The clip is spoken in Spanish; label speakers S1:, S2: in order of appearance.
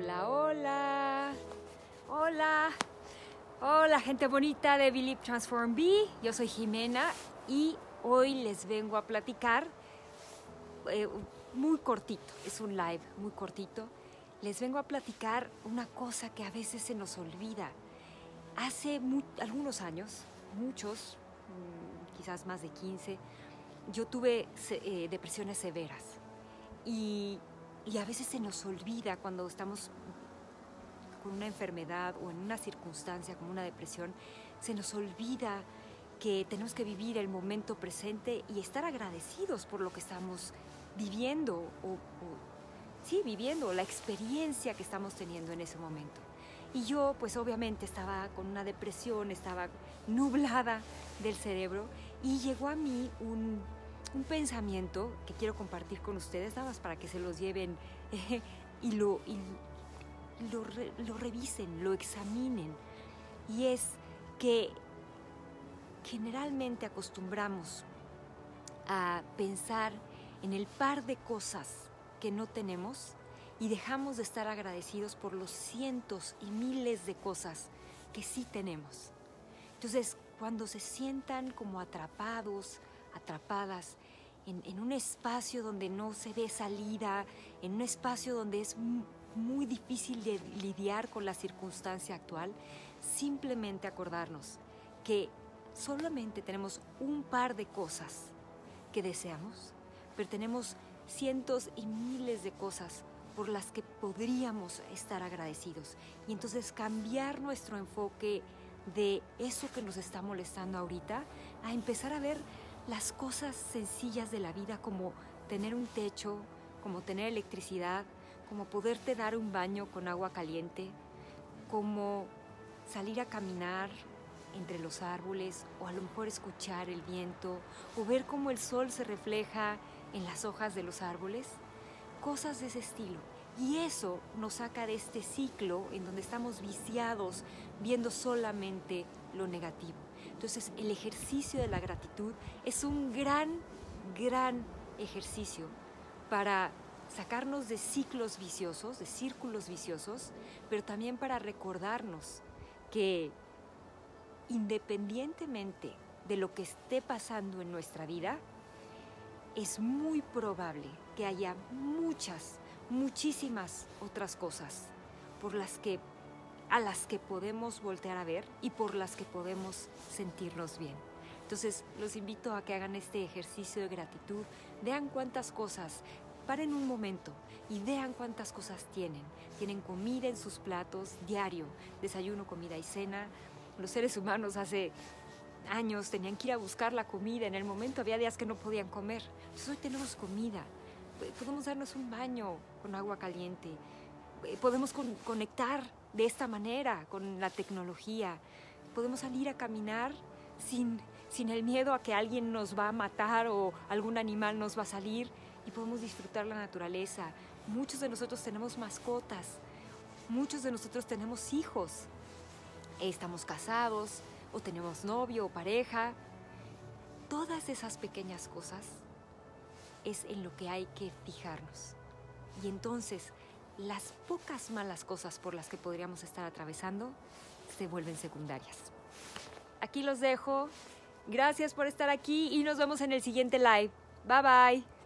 S1: Hola, hola. Hola. Hola, gente bonita de Believe Transform Be. Yo soy Jimena y hoy les vengo a platicar eh, muy cortito. Es un live muy cortito. Les vengo a platicar una cosa que a veces se nos olvida. Hace algunos años, muchos, mm, quizás más de 15, yo tuve eh, depresiones severas. Y y a veces se nos olvida cuando estamos con una enfermedad o en una circunstancia como una depresión, se nos olvida que tenemos que vivir el momento presente y estar agradecidos por lo que estamos viviendo o, sí, viviendo la experiencia que estamos teniendo en ese momento. Y yo, pues obviamente estaba con una depresión, estaba nublada del cerebro y llegó a mí un un pensamiento que quiero compartir con ustedes, nada más para que se los lleven y, lo, lo, revisen, lo examinen. Y es que generalmente acostumbramos a pensar en el par de cosas que no tenemos y dejamos de estar agradecidos por los cientos y miles de cosas que sí tenemos. Entonces, cuando se sientan como atrapados, atrapadas en, un espacio donde no se ve salida, en un espacio donde es muy difícil de lidiar con la circunstancia actual, simplemente acordarnos que solamente tenemos un par de cosas que deseamos, pero tenemos cientos y miles de cosas por las que podríamos estar agradecidos. Y entonces cambiar nuestro enfoque de eso que nos está molestando ahorita a empezar a ver las cosas sencillas de la vida como tener un techo, como tener electricidad, como poderte dar un baño con agua caliente, como salir a caminar entre los árboles o a lo mejor escuchar el viento o ver cómo el sol se refleja en las hojas de los árboles, cosas de ese estilo. Y eso nos saca de este ciclo en donde estamos viciados viendo solamente lo negativo. Entonces el ejercicio de la gratitud es un gran, gran ejercicio para sacarnos de ciclos viciosos, de círculos viciosos, pero también para recordarnos que independientemente de lo que esté pasando en nuestra vida, es muy probable que haya muchas, muchísimas otras cosas por las que a las que podemos voltear a ver y por las que podemos sentirnos bien. Entonces los invito a que hagan este ejercicio de gratitud, vean cuántas cosas, paren un momento y vean cuántas cosas tienen. Tienen comida en sus platos diario, desayuno, comida y cena. Los seres humanos hace años tenían que ir a buscar la comida, en el momento había días que no podían comer. Entonces hoy tenemos comida, podemos darnos un baño con agua caliente, podemos conectar de esta manera, con la tecnología. Podemos salir a caminar sin, sin el miedo a que alguien nos va a matar o algún animal nos va a salir y podemos disfrutar la naturaleza. Muchos de nosotros tenemos mascotas, muchos de nosotros tenemos hijos, estamos casados o tenemos novio o pareja. Todas esas pequeñas cosas es en lo que hay que fijarnos. Y entonces las pocas malas cosas por las que podríamos estar atravesando se vuelven secundarias. Aquí los dejo. Gracias por estar aquí y nos vemos en el siguiente live. Bye bye.